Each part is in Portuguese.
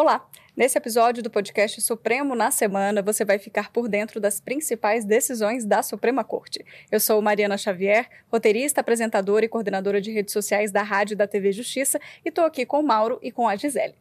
Olá! Nesse episódio do podcast Supremo na Semana, você vai ficar por dentro das principais decisões da Suprema Corte. Eu sou Mariana Xavier, roteirista, apresentadora e coordenadora de redes sociais da Rádio e da TV Justiça, e estou aqui com o Mauro e com a Gisele.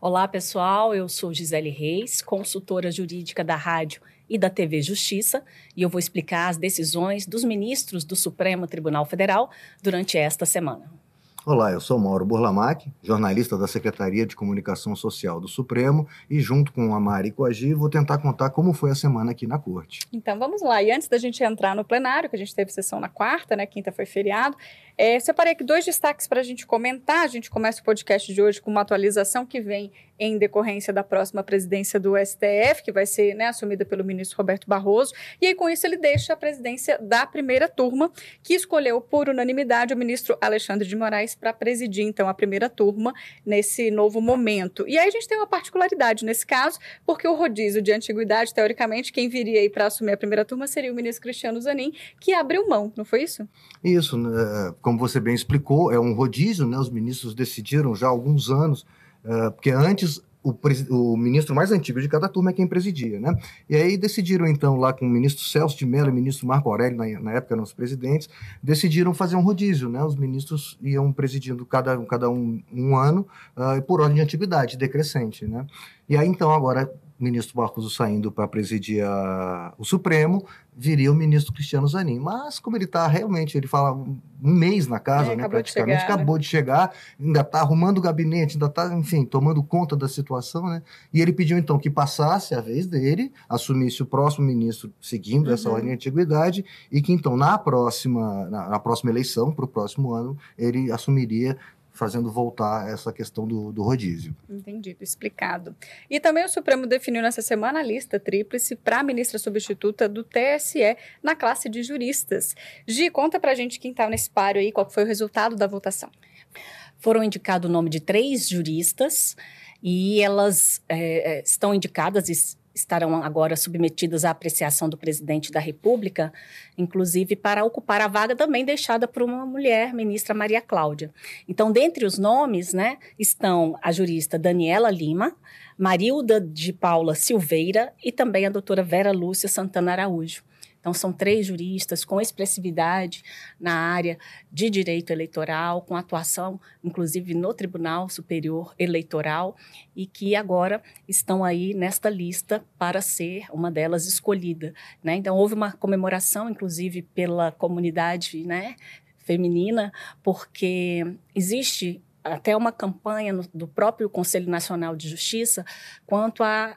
Olá, pessoal. Eu sou Gisele Reis, consultora jurídica da Rádio e da TV Justiça, e eu vou explicar as decisões dos ministros do Supremo Tribunal Federal durante esta semana. Olá, eu sou Mauro Burlamac, jornalista da Secretaria de Comunicação Social do Supremo e junto com a Mari Coagi vou tentar contar como foi a semana aqui na Corte. Então vamos lá, e antes da gente entrar no plenário, que a gente teve sessão na quarta, né, quinta foi feriado, é, separei aqui dois destaques para a gente comentar. A gente começa o podcast de hoje com uma atualização que vem em decorrência da próxima presidência do STF, que vai ser né, assumida pelo ministro Roberto Barroso. E aí, com isso, ele deixa a presidência da primeira turma, que escolheu por unanimidade o ministro Alexandre de Moraes para presidir, então, a primeira turma nesse novo momento. E aí a gente tem uma particularidade nesse caso, porque o rodízio de antiguidade, teoricamente, quem viria aí para assumir a primeira turma seria o ministro Cristiano Zanin, que abriu mão, não foi isso? Isso, né? Como você bem explicou, é um rodízio, né? Os ministros decidiram já há alguns anos, uh, porque antes o, o, ministro mais antigo de cada turma é quem presidia, né? E aí decidiram, então, lá com o ministro Celso de Mello e o ministro Marco Aurélio, na, na época eram os presidentes, decidiram fazer um rodízio, né? Os ministros iam presidindo cada, cada um, um ano uh, por ordem de antiguidade, decrescente, né? E aí, então, agora ministro Barroso saindo para presidir a, o Supremo, viria o ministro Cristiano Zanin. Mas, como ele está realmente, ele fala um mês na casa, é, né, praticamente, de chegar, acabou né? de chegar, ainda está arrumando o gabinete, ainda está, enfim, tomando conta da situação, né? E ele pediu, então, que passasse a vez dele, assumisse o próximo ministro seguindo uhum. essa ordem de antiguidade, e que, então, na próxima, na, na próxima eleição, para o próximo ano, ele assumiria fazendo voltar essa questão do, do rodízio. Entendido, explicado. E também o Supremo definiu nessa semana a lista tríplice para a ministra substituta do TSE na classe de juristas. Gi, conta para a gente quem estava tá nesse páreo aí, qual foi o resultado da votação. Foram indicados o nome de três juristas e elas é, estão indicadas estarão agora submetidas à apreciação do presidente da República, inclusive para ocupar a vaga também deixada por uma mulher, ministra Maria Cláudia. Então, dentre os nomes, né, estão a jurista Daniela Lima, Marilda de Paula Silveira e também a doutora Vera Lúcia Santana Araújo. Então, são três juristas com expressividade na área de direito eleitoral, com atuação, inclusive, no Tribunal Superior Eleitoral, e que agora estão aí nesta lista para ser uma delas escolhida. Né? Então, houve uma comemoração, inclusive, pela comunidade né, feminina, porque existe até uma campanha no, do próprio Conselho Nacional de Justiça quanto à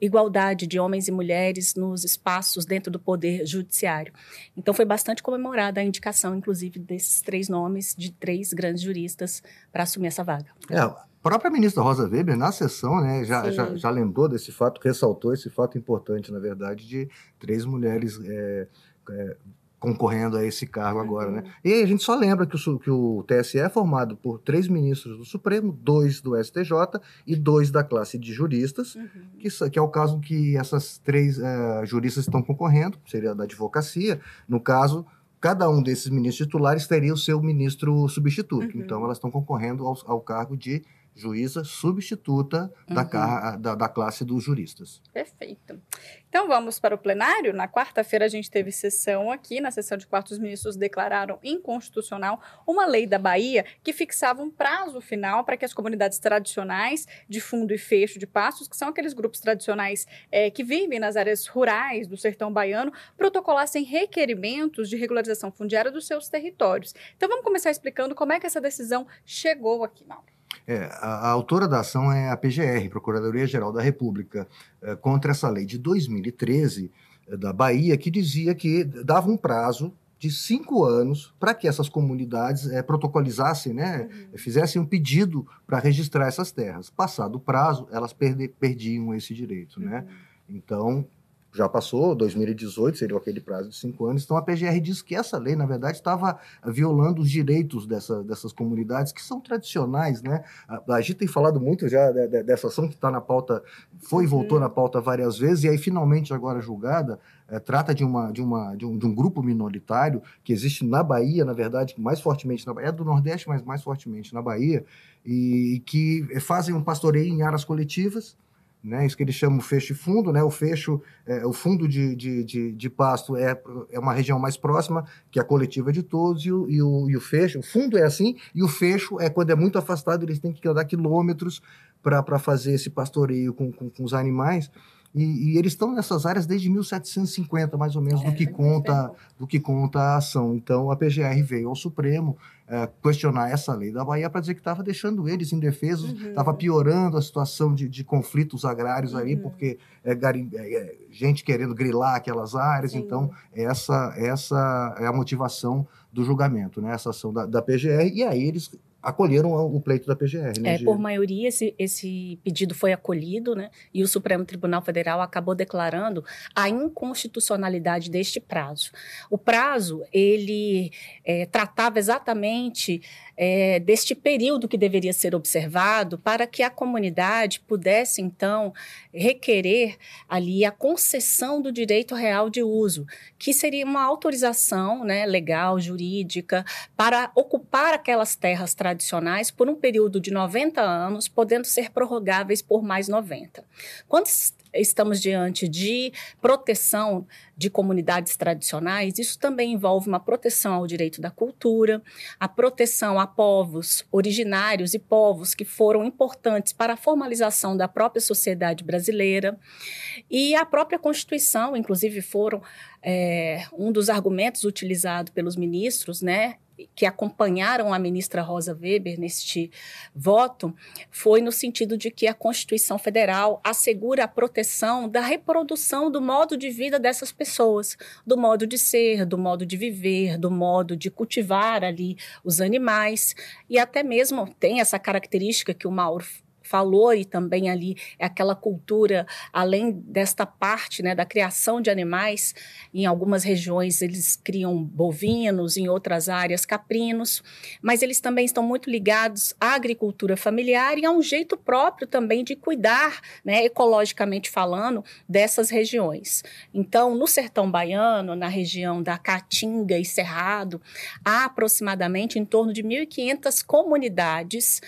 igualdade de homens e mulheres nos espaços dentro do poder judiciário. Então foi bastante comemorada a indicação, inclusive, desses três nomes de três grandes juristas para assumir essa vaga. É, a própria ministra Rosa Weber, na sessão, né, já, já, já, lembrou desse fato, ressaltou esse fato importante, na verdade, de três mulheres é, é, concorrendo a esse cargo agora, né? E a gente só lembra que o, que o TSE é formado por três ministros do Supremo, dois do STJ e dois da classe de juristas, uhum. que, que, é o caso que essas três uh, juristas estão concorrendo, seria da advocacia. No caso, cada um desses ministros titulares teria o seu ministro substituto. Uhum. Então, elas estão concorrendo ao, ao cargo de juíza substituta uhum. da, da, da, classe dos juristas. Perfeito. Então vamos para o plenário. Na quarta-feira a gente teve sessão aqui. Na sessão de quartos ministros declararam inconstitucional uma lei da Bahia que fixava um prazo final para que as comunidades tradicionais de fundo e fecho de pastos, que são aqueles grupos tradicionais é, que vivem nas áreas rurais do sertão baiano, protocolassem requerimentos de regularização fundiária dos seus territórios. Então vamos começar explicando como é que essa decisão chegou aqui, Mauro. É, a, a, autora da ação é a PGR, Procuradoria-Geral da República, é, contra essa lei de 2013 é, da Bahia, que dizia que dava um prazo de cinco anos para que essas comunidades é, protocolizassem, né, uhum. fizessem um pedido para registrar essas terras. Passado o prazo, elas perde, perdiam esse direito. Né? Uhum. Né? Então, já passou, 2018 seria aquele prazo de cinco anos. Então a PGR diz que essa lei, na verdade, estava violando os direitos dessa, dessas comunidades que são tradicionais, né? A, a gente tem falado muito já de, de, dessa ação que está na pauta, foi e voltou uhum. na pauta várias vezes, e aí finalmente agora julgada, é, trata de, uma, de, uma, de um, de, um, grupo minoritário que existe na Bahia, na verdade, mais fortemente na Bahia, é do Nordeste, mas mais fortemente na Bahia, e, e que fazem um pastoreio em áreas coletivas, né? Isso que eles chamam fecho e fundo, né? O fecho, é, o fundo de, de, de, de, pasto é, é uma região mais próxima, que é a coletiva de todos, e o, e, o, e o fecho, o fundo é assim, e o fecho é quando é muito afastado, eles têm que andar quilômetros para fazer esse pastoreio com, com, com os animais. E, e, eles estão nessas áreas desde 1750, mais ou menos, é, do que conta do que conta a ação. Então a PGR veio ao Supremo é, questionar essa lei da Bahia para dizer que estava deixando eles indefesos, estava uhum. piorando a situação de, de conflitos agrários uhum. ali, porque é, garim, é, é, gente querendo grilar aquelas áreas. Sim. Então essa essa é a motivação do julgamento, né? Essa ação da, da PGR. E aí eles acolheram o pleito da PGR. Né, é, por maioria, esse, esse pedido foi acolhido, né? E o Supremo Tribunal Federal acabou declarando a inconstitucionalidade deste prazo. O prazo, ele é, tratava exatamente é, deste período que deveria ser observado para que a comunidade pudesse, então, requerer ali a concessão do direito real de uso, que seria uma autorização né, legal, jurídica, para ocupar aquelas terras tradicionais por um período de 90 anos, podendo ser prorrogáveis por mais 90. Quando estamos diante de proteção de comunidades tradicionais, isso também envolve uma proteção ao direito da cultura, a proteção a povos originários e povos que foram importantes para a formalização da própria sociedade brasileira. E a própria Constituição, inclusive, foram é, um dos argumentos utilizados pelos ministros, né, que acompanharam a ministra Rosa Weber neste voto foi no sentido de que a Constituição Federal assegura a proteção da reprodução do modo de vida dessas pessoas, do modo de ser, do modo de viver, do modo de cultivar ali os animais. E até mesmo tem essa característica que o Mauro falou e também ali é aquela cultura além desta parte né, da criação de animais em algumas regiões eles criam bovinos em outras áreas caprinos mas eles também estão muito ligados à agricultura familiar e a um jeito próprio também de cuidar né, ecologicamente falando dessas regiões. Então no sertão baiano na região da caatinga e cerrado há aproximadamente em torno de 1.500 comunidades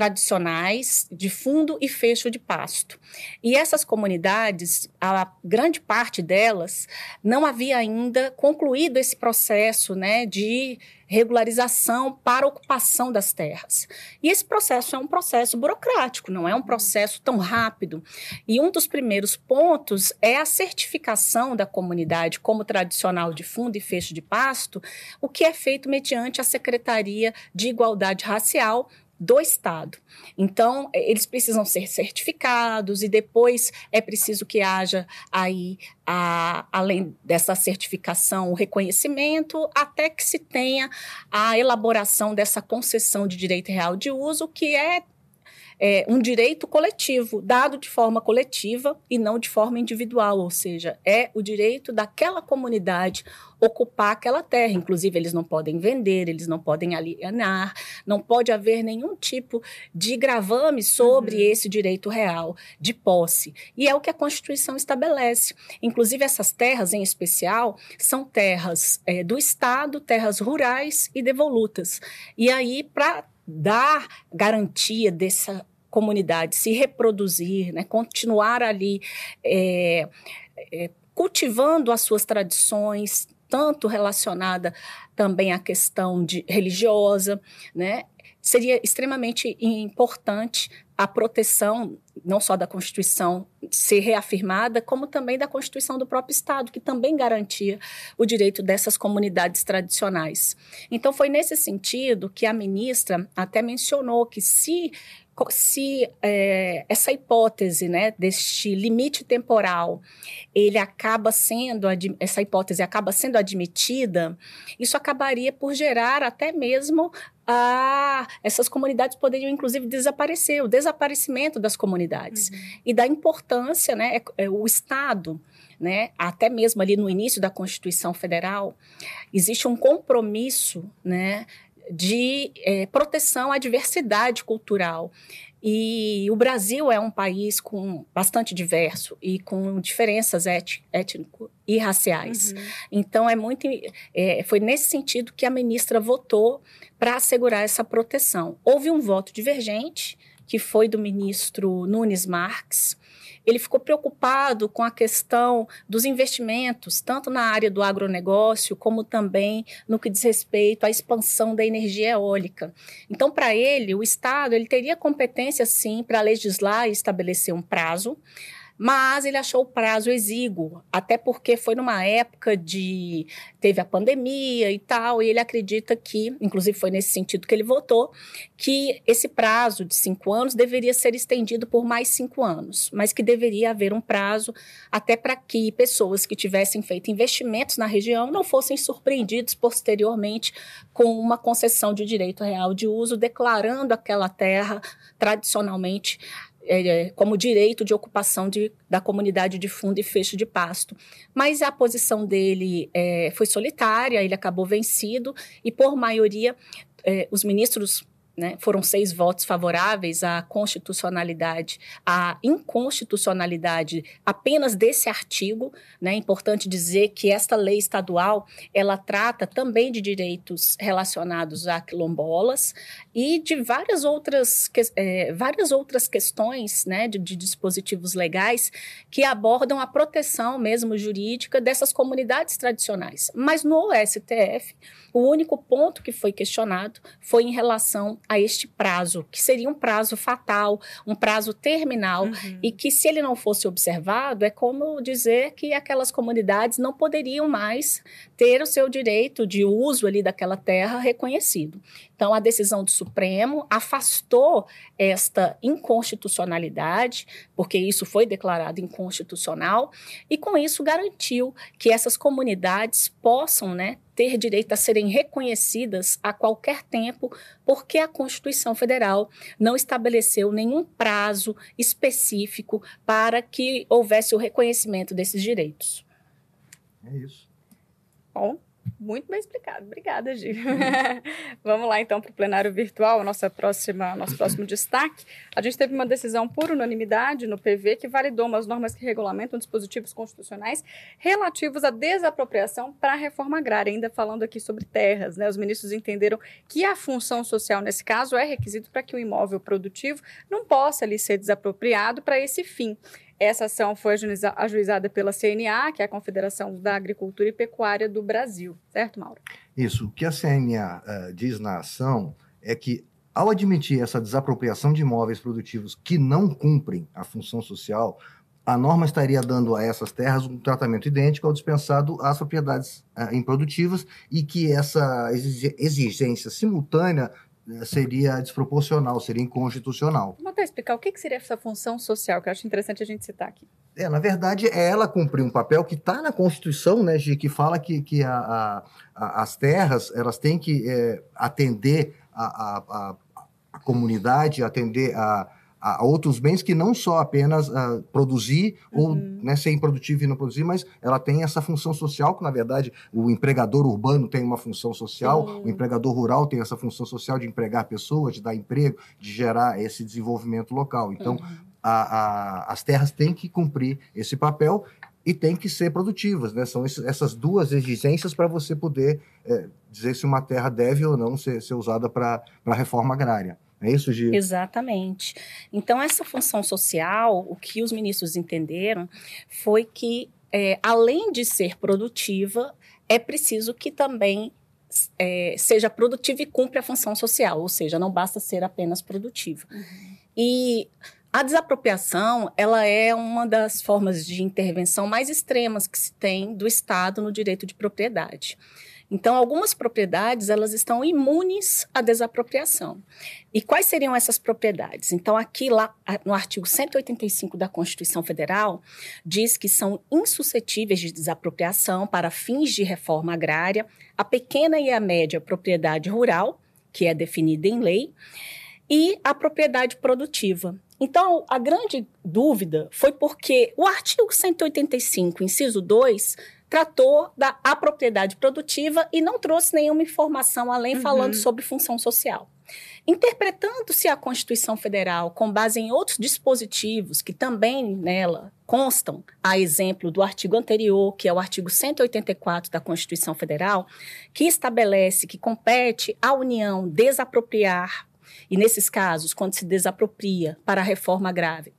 tradicionais de fundo e fecho de pasto. E essas comunidades, a grande parte delas, não havia ainda concluído esse processo né, de regularização para ocupação das terras. E esse processo é um processo burocrático, não é um processo tão rápido. E um dos primeiros pontos é a certificação da comunidade como tradicional de fundo e fecho de pasto, o que é feito mediante a Secretaria de Igualdade Racial do Estado. Então, é, eles precisam ser certificados e depois é preciso que haja aí, a, além dessa certificação, o reconhecimento, até que se tenha a elaboração dessa concessão de direito real de uso, que é é, um direito coletivo, dado de forma coletiva e não de forma individual, ou seja, é o direito daquela comunidade ocupar aquela terra. Inclusive, eles não podem vender, eles não podem alienar, não pode haver nenhum tipo de gravame sobre uhum. esse direito real de posse. E é o que a Constituição estabelece. Inclusive, essas terras, em especial, são terras é, do Estado, terras rurais e devolutas. E aí, para dar garantia dessa comunidade se reproduzir, né, continuar ali é, é, cultivando as suas tradições, tanto relacionada também à questão de religiosa, né, seria extremamente importante a proteção não só da Constituição ser reafirmada, como também da Constituição do próprio Estado, que também garantia o direito dessas comunidades tradicionais. Então, foi nesse sentido que a ministra até mencionou que se se é, essa hipótese né, deste limite temporal ele acaba sendo essa hipótese acaba sendo admitida, isso acabaria por gerar até mesmo a essas comunidades poderiam inclusive desaparecer, o desaparecimento das comunidades uhum. e da importância, né, é, é, o Estado né, até mesmo ali no início da Constituição Federal, existe um compromisso né, de é, proteção à diversidade cultural. E o Brasil é um país com bastante diverso e com diferenças étnico e raciais. Uhum. Então é muito é, foi nesse sentido que a ministra votou para assegurar essa proteção. Houve um voto divergente que foi do ministro Nunes Marques, ele ficou preocupado com a questão dos investimentos, tanto na área do agronegócio, como também no que diz respeito à expansão da energia eólica. Então, para ele, o Estado ele teria competência, sim, para legislar e estabelecer um prazo, mas ele achou o prazo exíguo, até porque foi numa época de. teve a pandemia e tal, e ele acredita que, inclusive foi nesse sentido que ele votou, que esse prazo de cinco anos deveria ser estendido por mais cinco anos, mas que deveria haver um prazo até para que pessoas que tivessem feito investimentos na região não fossem surpreendidos posteriormente com uma concessão de direito real de uso, declarando aquela terra tradicionalmente é, é, como direito de ocupação de, da comunidade de fundo e fecho de pasto. Mas a posição dele é, foi solitária, ele acabou vencido e, por maioria, é, os ministros né, foram seis votos favoráveis à constitucionalidade, à inconstitucionalidade apenas desse artigo. Né, é importante dizer que esta lei estadual ela trata também de direitos relacionados a quilombolas e de várias outras, é, várias outras questões né, de, de dispositivos legais que abordam a proteção mesmo jurídica dessas comunidades tradicionais. Mas no STF, o único ponto que foi questionado foi em relação a este prazo, que seria um prazo fatal, um prazo terminal, uhum. e que se ele não fosse observado, é como dizer que aquelas comunidades não poderiam mais ter o seu direito de uso ali daquela terra reconhecido. Então, a decisão do Supremo afastou esta inconstitucionalidade, porque isso foi declarado inconstitucional, e com isso garantiu que essas comunidades possam né, ter direito a serem reconhecidas a qualquer tempo, porque a Constituição Federal não estabeleceu nenhum prazo específico para que houvesse o reconhecimento desses direitos. É isso. Bom, muito bem explicado. Obrigada, Gi. Vamos lá, então, para o plenário virtual, nossa próxima, nosso próximo destaque. A gente teve uma decisão por unanimidade no PV que validou umas normas que regulamentam dispositivos constitucionais relativos à desapropriação para a reforma agrária. Ainda falando aqui sobre terras, né? Os ministros entenderam que a função social, nesse caso, é requisito para que o imóvel produtivo não possa ali ser desapropriado para esse fim. Essa ação foi ajuizada pela CNA, que é a Confederação da Agricultura e Pecuária do Brasil, certo, Mauro? Isso. O que a CNA uh, eh, diz na ação é que, ao admitir essa desapropriação de imóveis produtivos que não cumprem a função social, a norma estaria dando a essas terras um tratamento idêntico ao dispensado às propriedades uh, improdutivas e que essa exigência simultânea seria desproporcional, seria inconstitucional. Vamos até explicar o que seria essa função social, que eu acho interessante a gente citar aqui. É, na verdade, é ela cumprir um papel que está na Constituição, né, Gi, que fala que, que a, a, a, as terras elas têm que é, atender a, a, comunidade, atender a a, outros bens que não só apenas uh, produzir uhum. ou né, ser improdutivo e não produzir, mas ela tem essa função social, que na verdade o empregador urbano tem uma função social, o empregador rural tem essa função social de empregar pessoas, de dar emprego, de gerar esse desenvolvimento local. Então, uhum. a, a, as terras têm que cumprir esse papel e têm que ser produtivas, né? São essas duas exigências para você poder é, dizer se uma terra deve ou não ser, ser usada para a reforma agrária. É isso, Gia? Exatamente. Então, essa função social, o que os ministros entenderam foi que, é, além de ser produtiva, é preciso que também é, seja produtiva e cumpra a função social, ou seja, não basta ser apenas produtiva. Uhum. E a desapropriação, ela é uma das formas de intervenção mais extremas que se tem do Estado no direito de propriedade. Então, algumas propriedades elas estão imunes à desapropriação. E quais seriam essas propriedades? Então, aqui lá no artigo 185 da Constituição Federal diz que são insuscetíveis de desapropriação para fins de reforma agrária a pequena e a média propriedade rural que é definida em lei, e a propriedade produtiva. Então, a grande dúvida foi porque o artigo 185, inciso 2, tratou da a propriedade produtiva e não trouxe nenhuma informação além uhum. falando sobre função social. Interpretando-se a Constituição Federal com base em outros dispositivos que também nela constam, a exemplo do artigo anterior, que é o artigo 184 da Constituição Federal, que estabelece que compete à União desapropriar e nesses casos, quando se desapropria para a reforma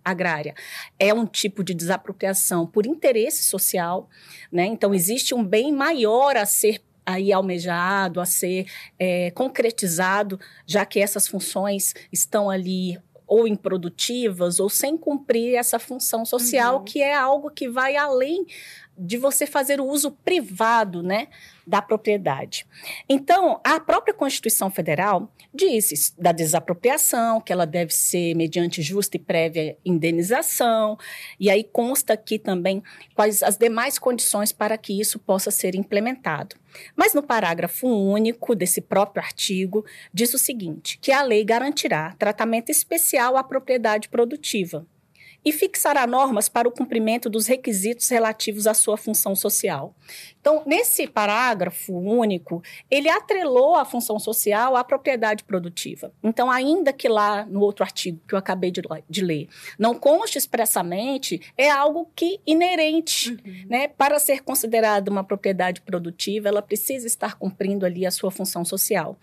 agrária, é um tipo de desapropriação por interesse social, né? Então existe um bem maior a ser aí almejado, a ser é, concretizado, já que essas funções estão ali ou improdutivas ou sem cumprir essa função social, uhum. que é algo que vai além de você fazer o uso privado, né, da propriedade. Então, a própria Constituição Federal diz da desapropriação, que ela deve ser mediante justa e prévia indenização, e aí consta aqui também quais as demais condições para que isso possa ser implementado. Mas no parágrafo único desse próprio artigo, diz o seguinte: que a lei garantirá tratamento especial à propriedade produtiva e fixará normas para o cumprimento dos requisitos relativos à sua função social. Então, nesse parágrafo único, ele atrelou a função social à propriedade produtiva. Então, ainda que lá no outro artigo que eu acabei de, de ler, não conste expressamente, é algo que inerente, uhum. né? Para ser considerada uma propriedade produtiva, ela precisa estar cumprindo ali a sua função social.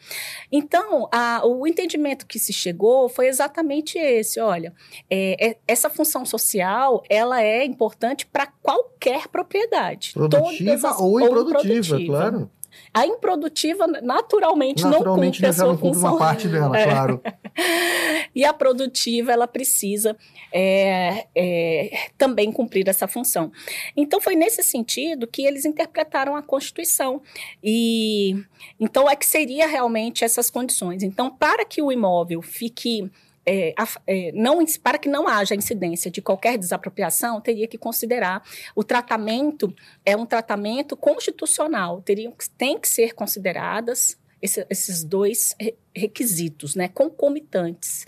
Então, a, o entendimento que se chegou foi exatamente esse. Olha, é, é, essa função social, ela é importante para qualquer propriedade. Produtiva ou ou improdutiva, claro. A improdutiva, naturalmente, naturalmente não cumpre a sua função. uma parte dela, é. claro. e a produtiva, ela precisa é, é, também cumprir essa função. Então, foi nesse sentido que eles interpretaram a Constituição. E então, é que seria realmente essas condições. Então, para que o imóvel fique é, é, não, para que não haja incidência de qualquer desapropriação, teria que considerar o tratamento é um tratamento constitucional, teriam tem que ser consideradas esse, esses dois requisitos, né, concomitantes.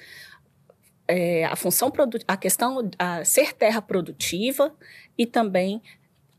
É, a função a questão a ser terra produtiva e também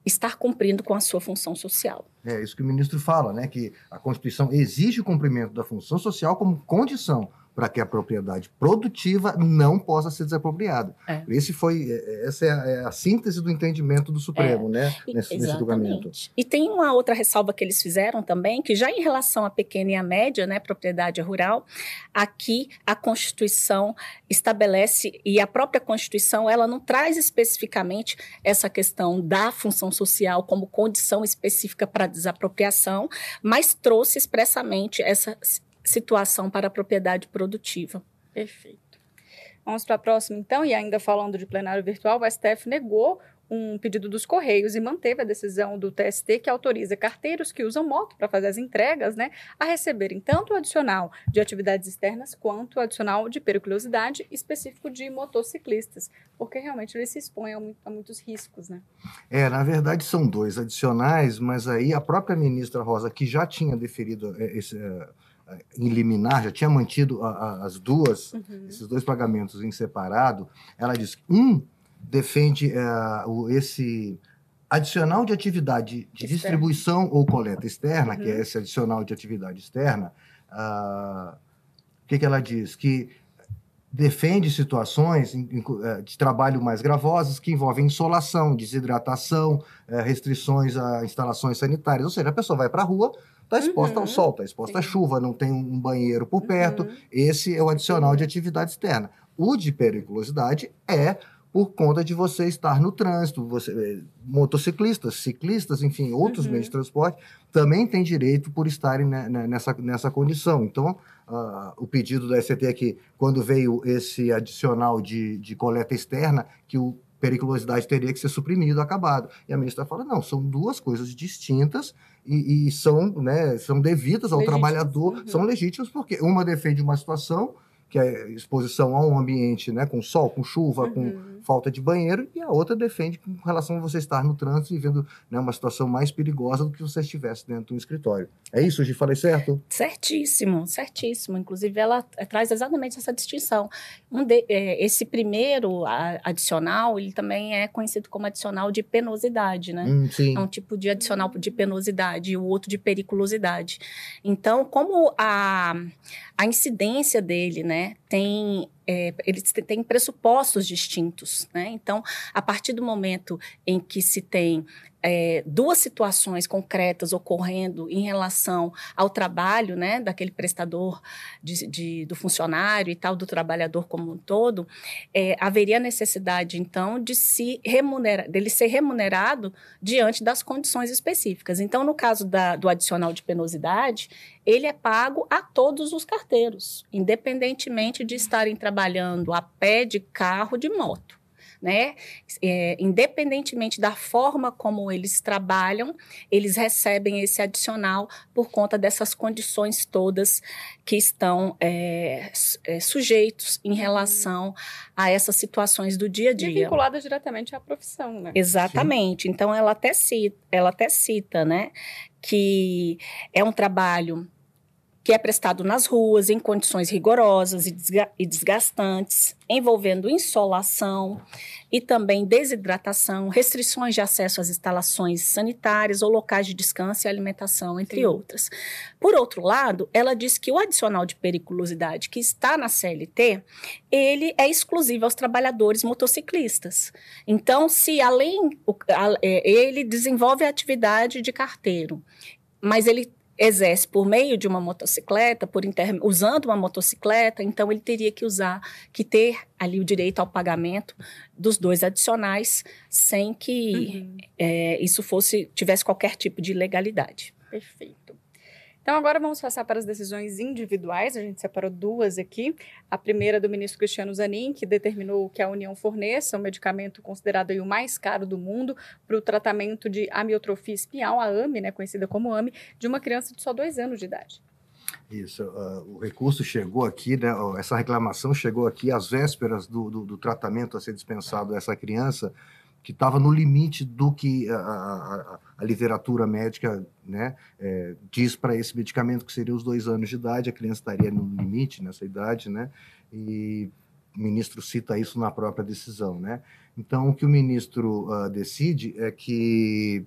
estar cumprindo com a sua função social. É isso que o ministro fala, né? Que a Constituição exige o cumprimento da função social como condição para que a propriedade produtiva não possa ser desapropriada. É. Esse foi, é, é, essa é a, é a, síntese do entendimento do Supremo, é. né? Nesse, nesse, julgamento. E tem uma outra ressalva que eles fizeram também, que já em relação à pequena e à média, né, propriedade rural, aqui a Constituição estabelece e a própria Constituição ela não traz especificamente essa questão da função social como condição específica para desapropriação, mas trouxe expressamente essa situação para a propriedade produtiva. Perfeito. Vamos para a próxima, então, e ainda falando de plenário virtual, o STF negou um pedido dos Correios e manteve a decisão do TST que autoriza carteiros que usam moto para fazer as entregas, né, a receberem tanto o adicional de atividades externas quanto o adicional de periculosidade específico de motociclistas, porque realmente eles se expõem a, muito, a muitos riscos, né? É, na verdade são dois adicionais, mas aí a própria ministra Rosa, que já tinha deferido é, esse é, em liminar, já tinha mantido a, a, as duas, uhum. esses dois pagamentos em separado, ela diz um defende uh, o, esse adicional de atividade de externa. distribuição ou coleta externa, uhum. que é uhum. esse adicional de atividade externa, uh, o que, que ela diz? Que defende situações eh, de trabalho mais gravosas que envolvem insolação, desidratação, eh, restrições a instalações sanitárias. Ou seja, a pessoa vai para a rua, está exposta uhum. ao sol, está exposta Sim. à chuva, não tem um banheiro por perto. Uhum. Esse é o adicional de atividade externa. O de periculosidade é por conta de você estar no trânsito, você, eh, motociclistas, ciclistas, enfim, outros uhum. meios de transporte também têm direito por estarem nessa, nessa condição. Então, uh, o pedido da SCT é que, quando veio esse adicional de, de coleta externa, que o periculosidade teria que ser suprimido, acabado. E a ministra fala, não, são duas coisas distintas e, e são, né, são devidas ao legítimos. trabalhador, uhum. são legítimas, porque uma defende uma situação que é exposição a um ambiente né, com sol, com chuva, uhum. com falta de banheiro, e a outra defende com relação a você estar no trânsito e vendo né, uma situação mais perigosa do que você estivesse dentro de um escritório. É isso, Gi? Falei certo? Certíssimo, certíssimo. Inclusive, ela traz exatamente essa distinção. Um de, é, esse primeiro adicional, ele também é conhecido como adicional de penosidade, né? Hum, sim. É um tipo de adicional de penosidade e o outro de periculosidade. Então, como a, a incidência dele, né, né? Tem é, eles têm pressupostos distintos, né? Então, a partir do momento em que se tem é, duas situações concretas ocorrendo em relação ao trabalho, né, daquele prestador, de, de, do funcionário e tal, do trabalhador como um todo, é, haveria necessidade, então, de se remunerar, dele ser remunerado diante das condições específicas. Então, no caso da, do adicional de penosidade, ele é pago a todos os carteiros, independentemente de estarem trabalhando a pé, de carro, de moto. Né? É, independentemente da forma como eles trabalham, eles recebem esse adicional por conta dessas condições todas que estão é, é, sujeitos em relação a essas situações do dia a dia. E vinculadas diretamente à profissão, né? Exatamente. Sim. Então, ela até cita, ela até cita, né, que é um trabalho que é prestado nas ruas em condições rigorosas e desgastantes, envolvendo insolação e também desidratação, restrições de acesso às instalações sanitárias ou locais de descanso e alimentação, entre Sim. outras. Por outro lado, ela diz que o adicional de periculosidade que está na CLT, ele é exclusivo aos trabalhadores motociclistas. Então, se além é, ele desenvolve a atividade de carteiro, mas ele exerce por meio de uma motocicleta, por inter... usando uma motocicleta, então ele teria que usar, que ter ali o direito ao pagamento dos dois adicionais, sem que uhum. é, isso fosse tivesse qualquer tipo de legalidade. Perfeito. Então, agora vamos passar para as decisões individuais. A gente separou duas aqui. A primeira do ministro Cristiano Zanin, que determinou que a União forneça um medicamento considerado o mais caro do mundo para o tratamento de amiotrofia espinhal, a AME, né, conhecida como AME, de uma criança de só dois anos de idade. Isso, uh, o recurso chegou aqui, né, essa reclamação chegou aqui às vésperas do, do, do tratamento a ser dispensado a essa criança, que estava no limite do que a, a, a literatura médica né, é, diz para esse medicamento, que seria os dois anos de idade, a criança estaria no limite nessa idade, né, e o ministro cita isso na própria decisão. Né? Então, o que o ministro uh, decide é que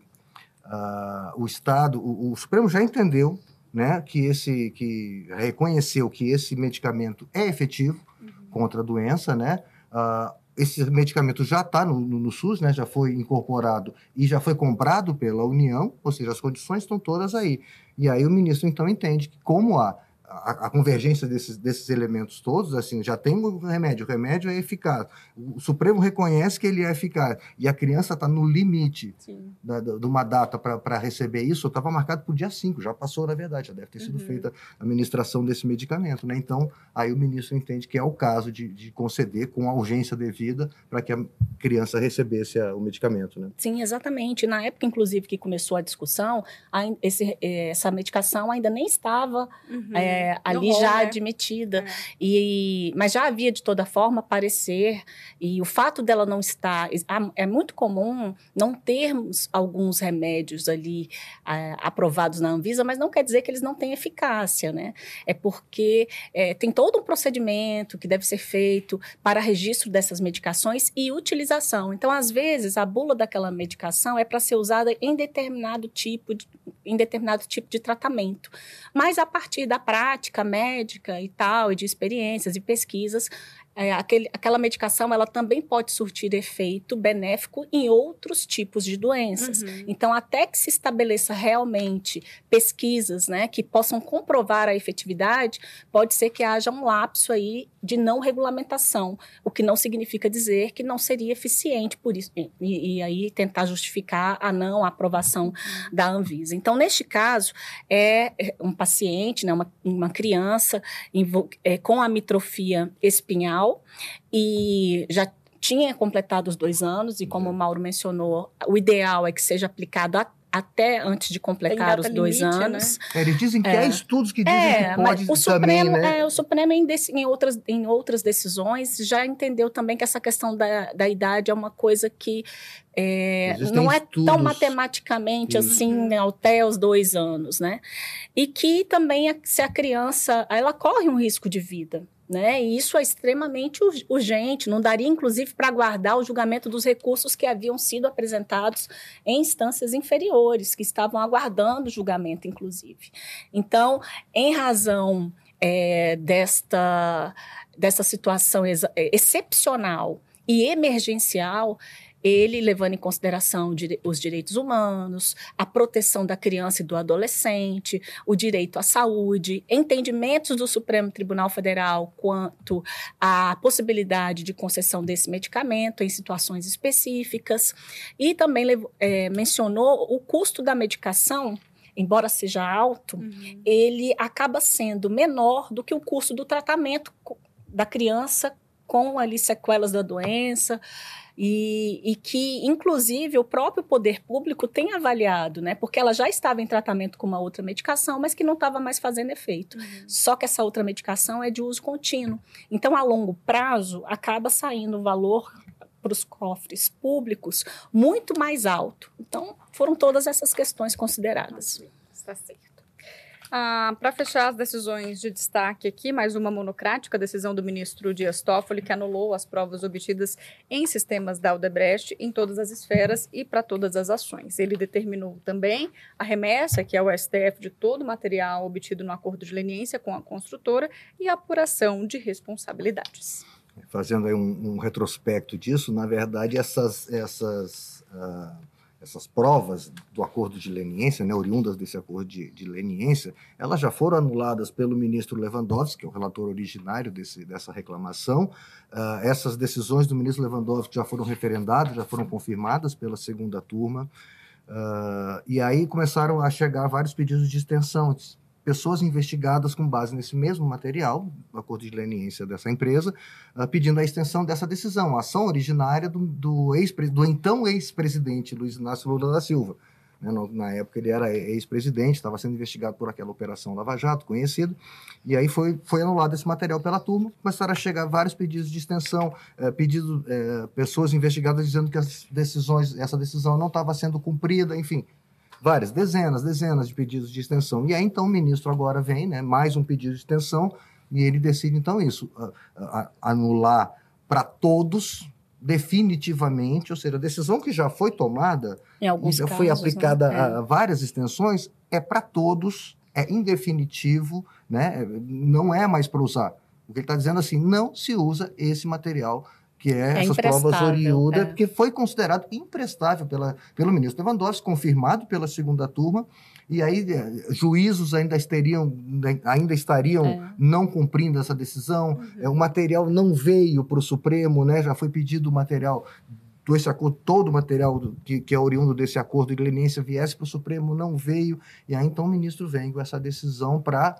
uh, o Estado, o, o, Supremo já entendeu né, que esse, que reconheceu que esse medicamento é efetivo uhum. contra a doença, né, uh, esse medicamento já está no, no, no, SUS, né, já foi incorporado e já foi comprado pela União, ou seja, as condições estão todas aí. E aí o ministro então entende que como há a, a, convergência desses, desses elementos todos, assim, já tem o remédio, o remédio é eficaz. O Supremo reconhece que ele é eficaz e a criança está no limite da, da, de uma data para receber isso, estava marcado para o dia 5, já passou, na verdade, já deve ter sido uhum. feita a administração desse medicamento. Né? Então, aí o ministro entende que é o caso de, de conceder com a urgência devida para que a criança recebesse a, o medicamento. Né? Sim, exatamente. Na época, inclusive, que começou a discussão, a, esse, eh, essa medicação ainda nem estava. Uhum. É, é, ali rol, já né? admitida. É. E, mas já havia, de toda forma, aparecer. E o fato dela não estar. É muito comum não termos alguns remédios ali é, aprovados na Anvisa, mas não quer dizer que eles não têm eficácia, né? É porque é, tem todo um procedimento que deve ser feito para registro dessas medicações e utilização. Então, às vezes, a bula daquela medicação é para ser usada em determinado tipo de, em determinado tipo de tratamento. Mas a partir da prática, médica e tal, e de experiências e pesquisas, é, aquele, aquela medicação ela também pode surtir efeito benéfico em outros tipos de doenças. Uhum. Então, até que se estabeleça realmente pesquisas né, que possam comprovar a efetividade, pode ser que haja um lapso aí de não regulamentação, o que não significa dizer que não seria eficiente por isso, e, e aí tentar justificar a não aprovação uhum. da Anvisa. Então, neste caso, é, é um paciente, né, uma, uma criança é, com amitrofia espinhal e já tinha completado os dois anos, e como o Mauro mencionou, o ideal é que seja aplicado a, até antes de completar os dois limite, né? anos. Né? Eles dizem que é. há estudos que dizem é, que pode o Supremo, também, né? é, o Supremo em, em, outras, em outras decisões já entendeu também que essa questão da, da idade é uma coisa que é, não é estudos. tão matematicamente Isso. assim né, até os dois anos, né? E que também se a criança ela corre um risco de vida, né? E isso é extremamente urgente, não daria, inclusive, para aguardar o julgamento dos recursos que haviam sido apresentados em instâncias inferiores, que estavam aguardando o julgamento, inclusive. Então, em razão é, desta, dessa situação ex excepcional e emergencial, ele levando em consideração os direitos humanos, a proteção da criança e do adolescente, o direito à saúde, entendimentos do Supremo Tribunal Federal quanto à possibilidade de concessão desse medicamento em situações específicas, e também é, mencionou o custo da medicação embora seja alto, uhum. ele acaba sendo menor do que o custo do tratamento da criança com ali sequelas da doença e, e, que, inclusive, o próprio poder público tem avaliado, né? Porque ela já estava em tratamento com uma outra medicação, mas que não estava mais fazendo efeito. Uhum. Só que essa outra medicação é de uso contínuo. Então, a longo prazo, acaba saindo um valor para os cofres públicos muito mais alto. Então, foram todas essas questões consideradas. Está certo. Ah, Para fechar as decisões de destaque aqui, mais uma monocrática, decisão do ministro Dias Toffoli, que anulou as provas obtidas em sistemas da Aldebrecht em todas as esferas e para todas as ações. Ele determinou também a remessa, que é o STF, de todo o material obtido no acordo de leniência com a construtora e a apuração de responsabilidades. Fazendo aí um, um retrospecto disso, na verdade, essas, essas uh essas provas do acordo de leniência, né, oriundas desse acordo de, de leniência, elas já foram anuladas pelo ministro Lewandowski, que é o relator originário desse, dessa reclamação. Uh, essas decisões do ministro Lewandowski já foram referendadas, já foram confirmadas pela segunda turma. Uh, e aí começaram a chegar vários pedidos de extensão, pessoas investigadas com base nesse mesmo material, do acordo de leniência dessa empresa, uh, pedindo a extensão dessa decisão, a ação originária do, do, ex, do então ex-presidente Luiz Inácio Lula da Silva. Né, na época ele era ex-presidente, estava sendo investigado por aquela operação Lava Jato, conhecido, e aí foi, foi anulado esse material pela turma, começaram a chegar vários pedidos de extensão, eh, pedidos, eh, pessoas investigadas dizendo que as decisões, essa decisão não estava sendo cumprida, enfim, várias, dezenas, dezenas de pedidos de extensão. E aí, então, o ministro agora vem, né, mais um pedido de extensão, e ele decide, então, isso, anular para todos, definitivamente, ou seja, a decisão que já foi tomada, em alguns já foi aplicada né? é. a várias extensões, é para todos, é indefinitivo, né, não é mais para usar. O que ele está dizendo assim, não se usa esse material que é, é essas provas oriundas, é. porque foi considerado imprestável pela, pelo ministro Lewandowski, confirmado pela segunda turma, e aí é, juízos ainda estariam, né, ainda estariam é. não cumprindo essa decisão, uhum. é, o material não veio para o Supremo, né, já foi pedido o material esse acordo, todo o material do, que, que, é oriundo desse acordo de leniência viesse para o Supremo, não veio, e aí então o ministro vem com essa decisão para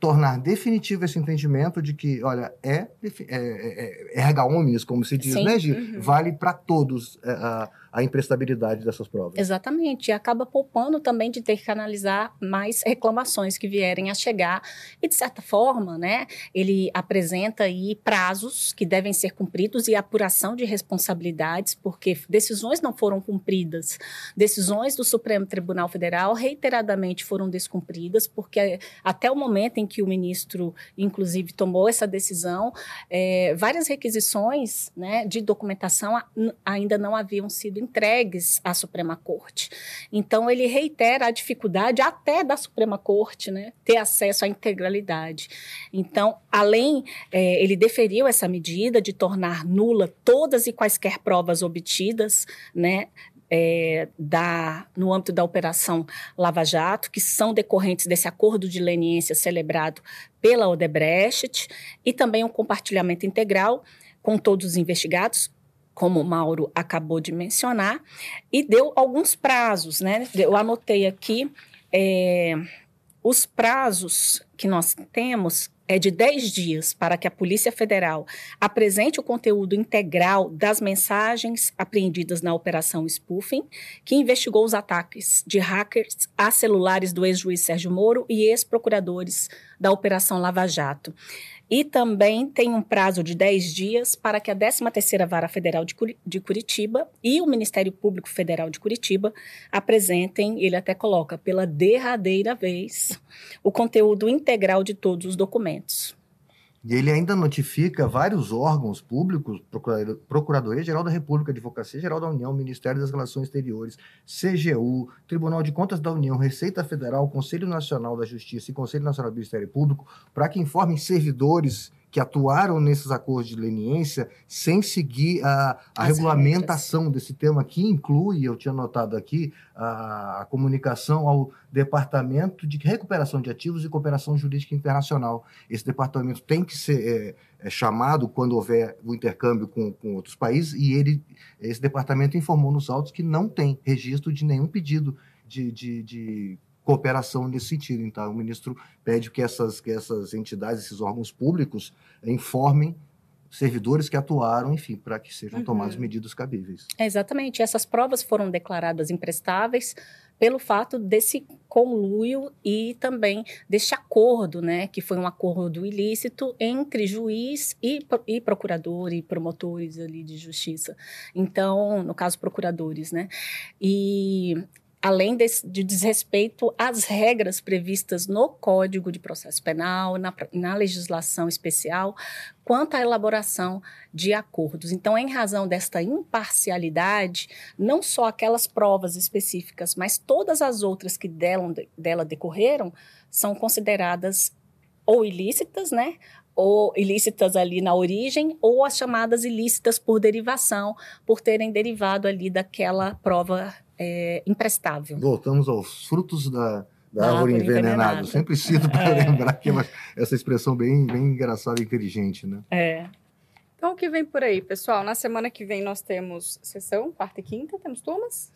tornar definitivo esse entendimento de que, olha, é, é, é, é erga omnes, como se diz, Sim. né, Gi? Uhum. Vale para todos é, a, a imprestabilidade dessas provas. Exatamente, e acaba poupando também de ter que analisar mais reclamações que vierem a chegar. E, de certa forma, né, ele apresenta aí prazos que devem ser cumpridos e apuração de responsabilidades, porque decisões não foram cumpridas. Decisões do Supremo Tribunal Federal reiteradamente foram descumpridas, porque até o momento em que o ministro, inclusive, tomou essa decisão, é, várias requisições né, de documentação ainda não haviam sido entregues à Suprema Corte. Então, ele reitera a dificuldade até da Suprema Corte né, ter acesso à integralidade. Então, além, é, ele deferiu essa medida de tornar nula todas e quaisquer provas obtidas né, é, da, no âmbito da Operação Lava Jato, que são decorrentes desse acordo de leniência celebrado pela Odebrecht, e também um compartilhamento integral com todos os investigados, como o Mauro acabou de mencionar, e deu alguns prazos, né? Eu anotei aqui é, os prazos que nós temos é de 10 dias para que a Polícia Federal apresente o conteúdo integral das mensagens apreendidas na Operação Spoofing, que investigou os ataques de hackers a celulares do ex-juiz Sérgio Moro e ex-procuradores da Operação Lava Jato. E também tem um prazo de 10 dias para que a 13ª Vara Federal de Curitiba e o Ministério Público Federal de Curitiba apresentem, ele até coloca, pela derradeira vez, o conteúdo integral de todos os documentos. E ele ainda notifica vários órgãos públicos, Procuradoria-Geral da República, Advocacia-Geral da União, Ministério das Relações Exteriores, CGU, Tribunal de Contas da União, Receita Federal, Conselho Nacional da Justiça e Conselho Nacional do Ministério Público, para que informem servidores que atuaram nesses acordos de leniência sem seguir a, a regulamentação regras. desse tema, que inclui, eu tinha notado aqui, a, a, comunicação ao Departamento de Recuperação de Ativos e Cooperação Jurídica Internacional. Esse departamento tem que ser é, é chamado quando houver o intercâmbio com, com outros países, e ele, esse departamento informou nos autos que não tem registro de nenhum pedido de, de, de cooperação nesse sentido. Então, o ministro pede que essas, que essas entidades, esses órgãos públicos, informem servidores que atuaram, enfim, para que sejam uhum. tomadas medidas cabíveis. É, exatamente. Essas provas foram declaradas imprestáveis pelo fato desse conluio e também deste acordo, né, que foi um acordo ilícito entre juiz e, e procurador e promotores ali de justiça. Então, no caso, procuradores, né, e além de, de, desrespeito às regras previstas no Código de Processo Penal, na, na, legislação especial, quanto à elaboração de acordos. Então, em razão desta imparcialidade, não só aquelas provas específicas, mas todas as outras que dela, dela decorreram, são consideradas ou ilícitas, né? ou ilícitas ali na origem, ou as chamadas ilícitas por derivação, por terem derivado ali daquela prova é, imprestável. Voltamos aos frutos da, da, da árvore, envenenada. envenenada. Sempre cito para é. lembrar que é uma, essa expressão bem, bem engraçada e inteligente, né? É. Então, o que vem por aí, pessoal? Na semana que vem nós temos sessão, quarta e quinta, temos turmas?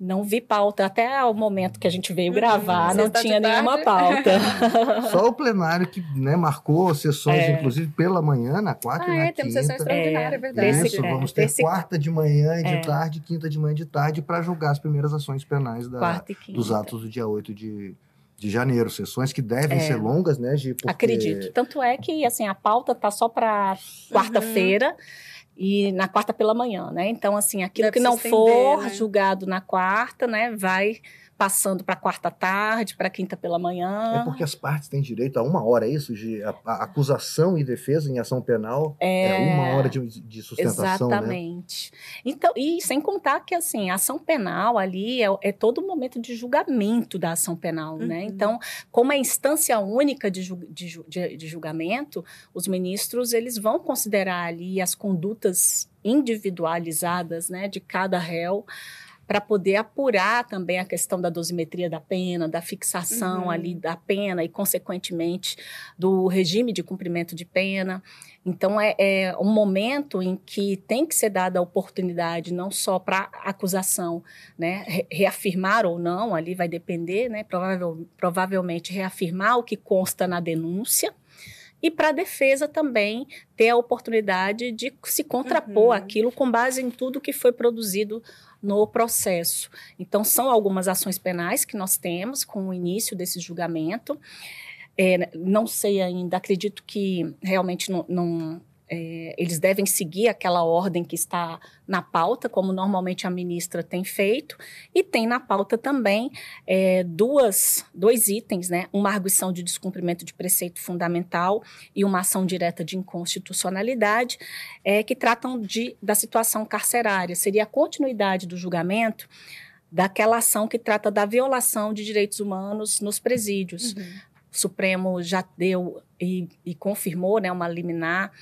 Não vi pauta. Até o momento que a gente veio gravar, não tinha nenhuma pauta. Só o plenário que né, marcou sessões, é. inclusive pela manhã, na quarta ah, e na é, quinta. temos sessão extraordinária, é, verdade. Isso, é, vamos ter esse... quarta de manhã e de é. tarde, quinta de manhã e de tarde, para julgar as primeiras ações penais da, dos atos do dia 8 de, de janeiro, sessões que devem é. ser longas, né, Gi? Porque... Acredito. Tanto é que, assim, a pauta tá só para quarta-feira. Uhum e na quarta pela manhã, né? Então, assim, aquilo que não for né? julgado na quarta, né, vai passando para quarta tarde, para quinta pela manhã. É porque as partes têm direito a uma hora, é isso? De a, a acusação e defesa em ação penal é, é uma hora de, de sustentação, né? Exatamente. Né? Então, e sem contar que, assim, a ação penal ali é, é todo o momento de julgamento da ação penal, né? uhum. né? Então, como é instância única de, de, de, de julgamento, os ministros, eles vão considerar ali as condutas individualizadas, né, de cada réu, para poder apurar também a questão da dosimetria da pena, da fixação uhum. ali da pena e, consequentemente, do regime de cumprimento de pena. Então, é, é, um momento em que tem que ser dada a oportunidade, não só para a acusação né, reafirmar ou não, ali vai depender, né, provavel, provavelmente reafirmar o que consta na denúncia, e para a defesa também ter a oportunidade de se contrapor uhum. aquilo com base em tudo que foi produzido no processo. Então, são algumas ações penais que nós temos com o início desse julgamento. É, não sei ainda, acredito que realmente não, não é, eles devem seguir aquela ordem que está na pauta, como normalmente a ministra tem feito, e tem na pauta também é, duas, dois itens, né? Uma arguição de descumprimento de preceito fundamental e uma ação direta de inconstitucionalidade, é, que tratam de, da situação carcerária. Seria a continuidade do julgamento daquela ação que trata da violação de direitos humanos nos presídios. Uhum. O Supremo já deu e, e confirmou né, uma liminar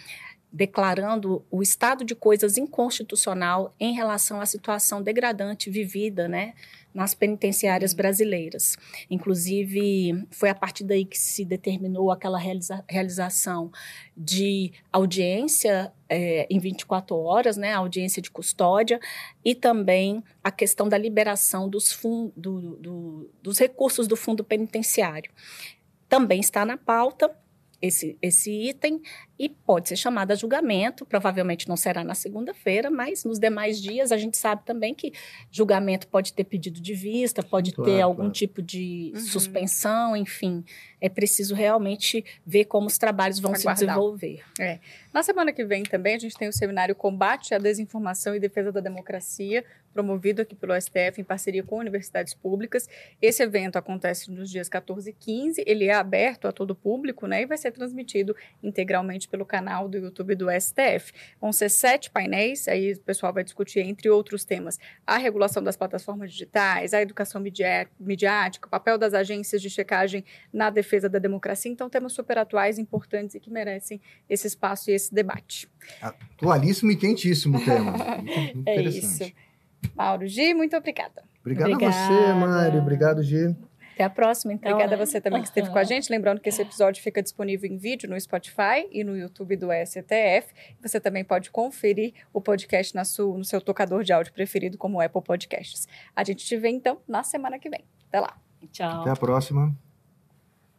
declarando o estado de coisas inconstitucional em relação à situação degradante vivida, né, nas penitenciárias brasileiras. Inclusive, foi a partir daí que se determinou aquela realiza realização de audiência é, em 24 horas, né, audiência de custódia, e também a questão da liberação dos, do, do, dos recursos do fundo penitenciário. Também está na pauta esse, esse item e pode ser chamada a julgamento. Provavelmente não será na segunda-feira, mas nos demais dias a gente sabe também que julgamento pode ter pedido de vista, pode claro, ter algum claro. tipo de uhum. suspensão, enfim. É preciso realmente ver como os trabalhos vão Aguardar. se desenvolver. É. Na semana que vem também a gente tem o seminário Combate à Desinformação e Defesa da Democracia, promovido aqui pelo STF em parceria com universidades públicas. Esse evento acontece nos dias 14 e 15, ele é aberto a todo o público, né, e vai ser transmitido integralmente pelo canal do YouTube do STF. Vão ser sete painéis, aí o pessoal vai discutir, entre outros temas, a regulação das plataformas digitais, a educação midiática, o papel das agências de checagem na defesa da democracia. Então, temas super atuais, importantes e que merecem esse espaço e esse debate. Atualíssimo e quentíssimo tema. Muito é isso. Mauro Gi, muito obrigada. Obrigado obrigada. a você, Mário. Obrigado, Gi. Até a próxima, então. Obrigada né? a você também que esteve com a gente. Lembrando que esse episódio fica disponível em vídeo no Spotify e no YouTube do STF. Você também pode conferir o podcast na sua, no seu tocador de áudio preferido, como o Apple Podcasts. A gente te vê, então, na semana que vem. Até lá. Tchau. Até a próxima.